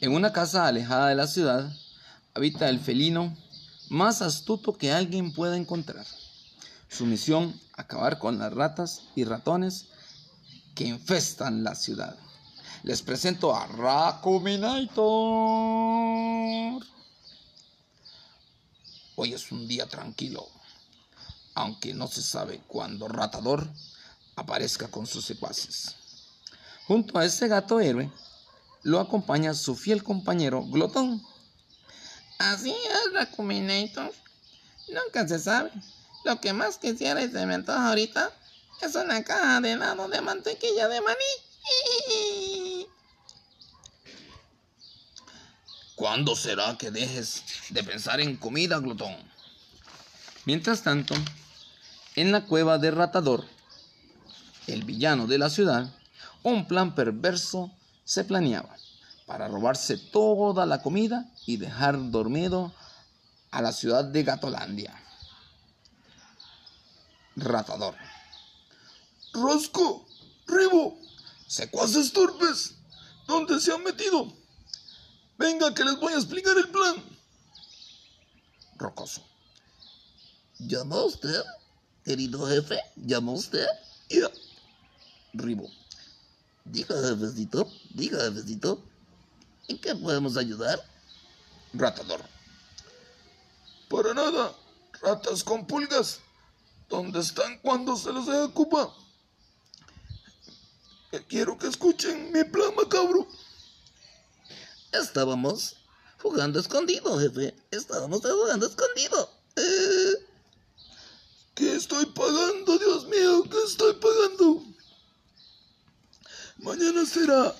En una casa alejada de la ciudad habita el felino más astuto que alguien pueda encontrar. Su misión, acabar con las ratas y ratones que infestan la ciudad. Les presento a Racuminator. Hoy es un día tranquilo, aunque no se sabe cuándo Ratador aparezca con sus secuaces. Junto a ese gato héroe lo acompaña su fiel compañero Glotón. Así es, Racuminator. Nunca se sabe. Lo que más quisiera y se me ahorita es una caja de helado de mantequilla de maní. ¿Cuándo será que dejes de pensar en comida, glotón? Mientras tanto, en la cueva de Ratador, el villano de la ciudad, un plan perverso se planeaba para robarse toda la comida y dejar dormido a la ciudad de Gatolandia. Ratador. Rosco, Ribo, secuaces torpes, ¿dónde se han metido? Venga, que les voy a explicar el plan. Rocoso. ¿Llamó usted, querido jefe? ¿Llamó usted? Ya. Ribo. Diga, jefecito, diga, jefecito. ¿En qué podemos ayudar? Ratador. Para nada, ratas con pulgas. ¿Dónde están cuando se les ocupa? Quiero que escuchen mi plan macabro. Estábamos jugando escondido, jefe. Estábamos jugando escondido. Eh... ¿Qué estoy pagando, Dios mío? ¿Qué estoy pagando? Mañana será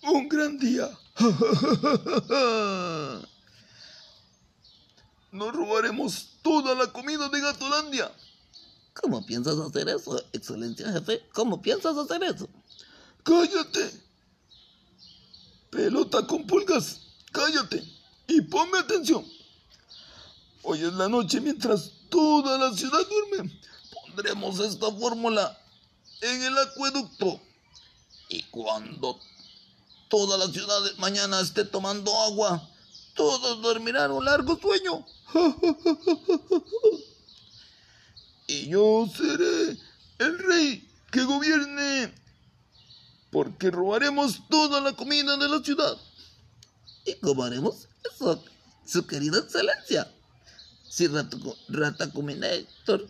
un gran día. Nos robaremos toda la comida de Gatolandia. ¿Cómo piensas hacer eso, excelencia jefe? ¿Cómo piensas hacer eso? Cállate. Pelota con pulgas, cállate y ponme atención. Hoy es la noche mientras toda la ciudad duerme. Pondremos esta fórmula en el acueducto. Y cuando toda la ciudad mañana esté tomando agua, todos dormirán un largo sueño. y yo seré el rey que gobierne, porque robaremos toda la comida de la ciudad. ¿Y cómo haremos eso, su querida excelencia? Si Ratacuminator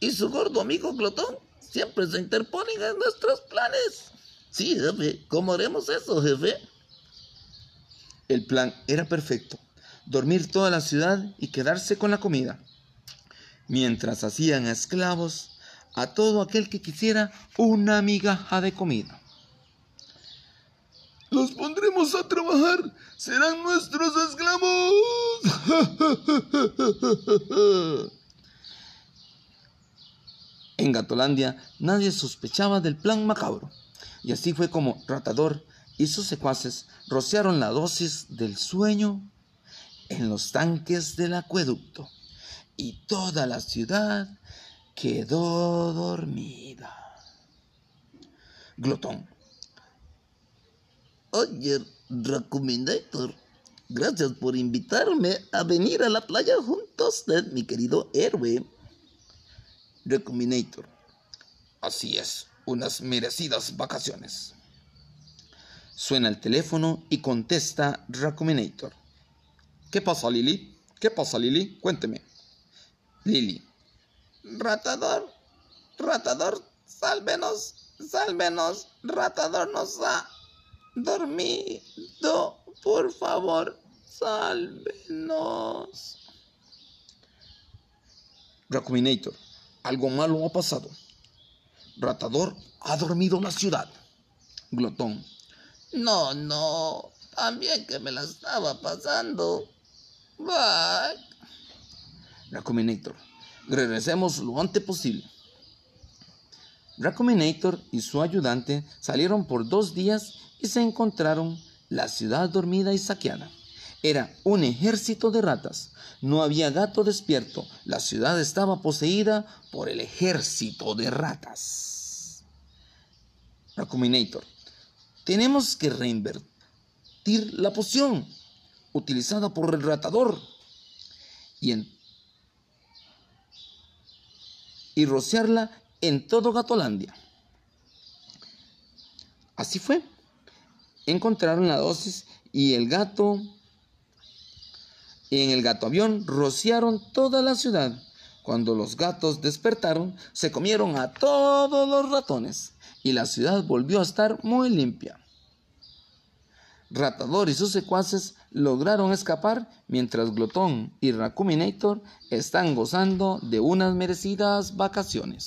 y su gordo amigo Glotón siempre se interponen en nuestros planes. Sí, jefe, ¿cómo haremos eso, jefe? El plan era perfecto, dormir toda la ciudad y quedarse con la comida, mientras hacían esclavos a todo aquel que quisiera una migaja de comida. Los pondremos a trabajar, serán nuestros esclavos. En Gatolandia nadie sospechaba del plan macabro, y así fue como Ratador y sus secuaces rociaron la dosis del sueño en los tanques del acueducto, y toda la ciudad quedó dormida. Glotón. Oye, Racuminator, gracias por invitarme a venir a la playa junto a usted, mi querido héroe. Recombinator. Así es, unas merecidas vacaciones. Suena el teléfono y contesta Recombinator. ¿Qué pasa, Lily? ¿Qué pasa, Lily? Cuénteme. Lily. Ratador, ratador, sálvenos, sálvenos, ratador nos ha dormido, por favor, sálvenos. Recombinator. Algo malo ha pasado. Ratador ha dormido la ciudad. Glotón. No, no. También que me la estaba pasando. Bye. Recombinator. Regresemos lo antes posible. Recombinator y su ayudante salieron por dos días y se encontraron la ciudad dormida y saqueada. Era un ejército de ratas. No había gato despierto. La ciudad estaba poseída por el ejército de ratas. Recombinator. Tenemos que repartir la poción utilizada por el ratador y, en, y rociarla en todo Gatolandia. Así fue. Encontraron la dosis y el gato en el gato avión rociaron toda la ciudad. Cuando los gatos despertaron, se comieron a todos los ratones y la ciudad volvió a estar muy limpia. Ratador y sus secuaces lograron escapar mientras Glotón y Racuminator están gozando de unas merecidas vacaciones.